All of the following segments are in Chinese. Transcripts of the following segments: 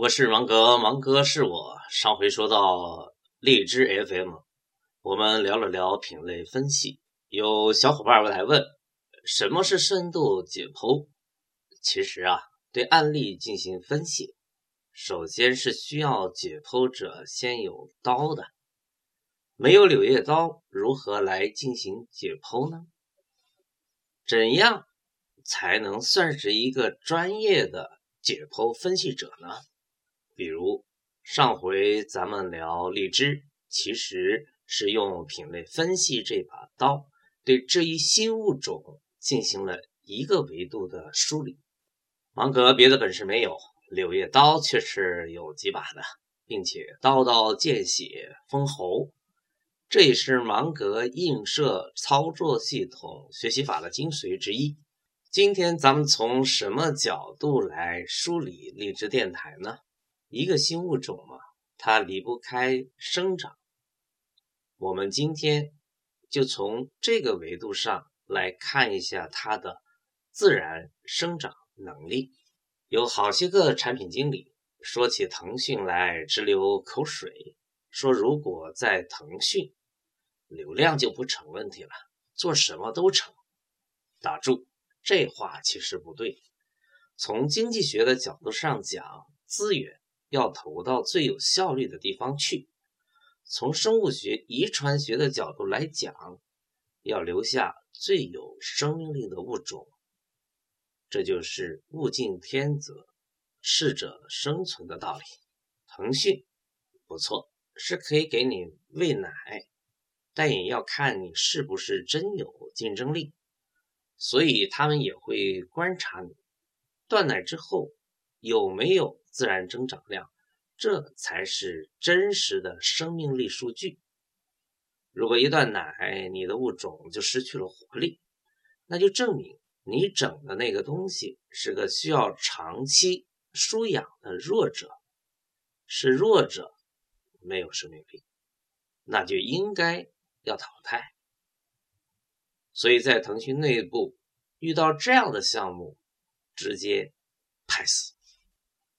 我是芒格，芒格是我。上回说到荔枝 FM，我们聊了聊品类分析。有小伙伴来问，什么是深度解剖？其实啊，对案例进行分析，首先是需要解剖者先有刀的。没有柳叶刀，如何来进行解剖呢？怎样才能算是一个专业的解剖分析者呢？比如上回咱们聊荔枝，其实是用品类分析这把刀，对这一新物种进行了一个维度的梳理。芒格别的本事没有，柳叶刀却是有几把的，并且刀刀见血封喉，这也是芒格映射操作系统学习法的精髓之一。今天咱们从什么角度来梳理荔枝电台呢？一个新物种嘛，它离不开生长。我们今天就从这个维度上来看一下它的自然生长能力。有好些个产品经理说起腾讯来直流口水，说如果在腾讯，流量就不成问题了，做什么都成。打住，这话其实不对。从经济学的角度上讲，资源。要投到最有效率的地方去。从生物学、遗传学的角度来讲，要留下最有生命力的物种。这就是物竞天择、适者生存的道理。腾讯不错，是可以给你喂奶，但也要看你是不是真有竞争力。所以他们也会观察你断奶之后有没有。自然增长量，这才是真实的生命力数据。如果一断奶，你的物种就失去了活力，那就证明你整的那个东西是个需要长期输养的弱者，是弱者，没有生命力，那就应该要淘汰。所以在腾讯内部遇到这样的项目，直接拍死。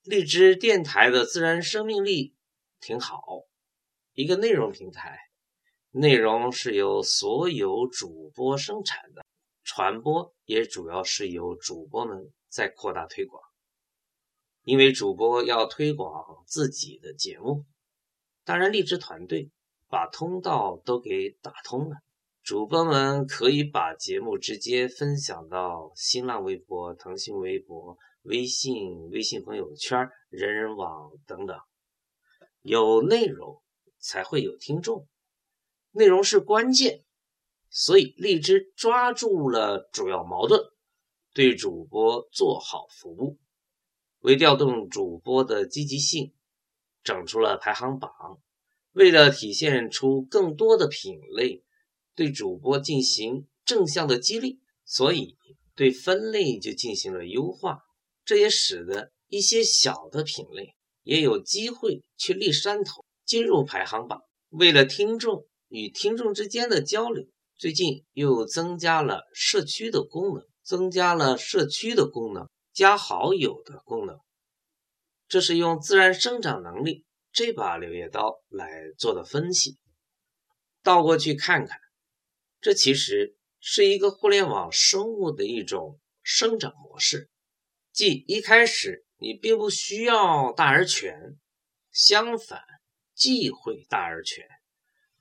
荔枝电台的自然生命力挺好，一个内容平台，内容是由所有主播生产的，传播也主要是由主播们在扩大推广。因为主播要推广自己的节目，当然荔枝团队把通道都给打通了，主播们可以把节目直接分享到新浪微博、腾讯微博。微信、微信朋友圈、人人网等等，有内容才会有听众，内容是关键，所以荔枝抓住了主要矛盾，对主播做好服务，为调动主播的积极性，整出了排行榜。为了体现出更多的品类，对主播进行正向的激励，所以对分类就进行了优化。这也使得一些小的品类也有机会去立山头，进入排行榜。为了听众与听众之间的交流，最近又增加了社区的功能，增加了社区的功能，加好友的功能。这是用自然生长能力这把柳叶刀来做的分析。倒过去看看，这其实是一个互联网生物的一种生长模式。即一开始你并不需要大而全，相反忌讳大而全，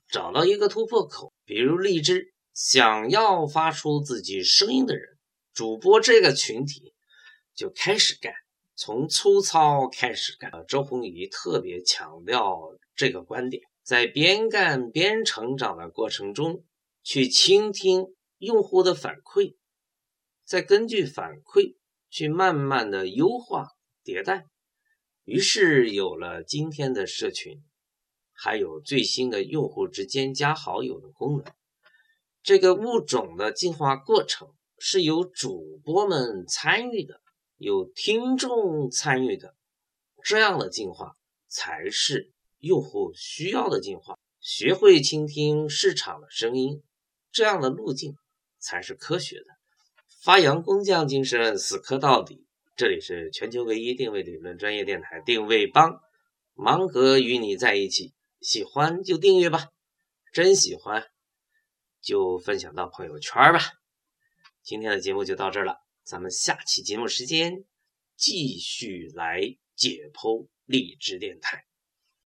找到一个突破口，比如荔枝，想要发出自己声音的人，主播这个群体就开始干，从粗糙开始干。周鸿祎特别强调这个观点，在边干边成长的过程中，去倾听用户的反馈，再根据反馈。去慢慢的优化迭代，于是有了今天的社群，还有最新的用户之间加好友的功能。这个物种的进化过程是由主播们参与的，有听众参与的，这样的进化才是用户需要的进化。学会倾听市场的声音，这样的路径才是科学的。发扬工匠精神，死磕到底，这里是全球唯一定位理论专业电台定位帮，芒格与你在一起，喜欢就订阅吧，真喜欢就分享到朋友圈吧。今天的节目就到这儿了，咱们下期节目时间继续来解剖荔枝电台。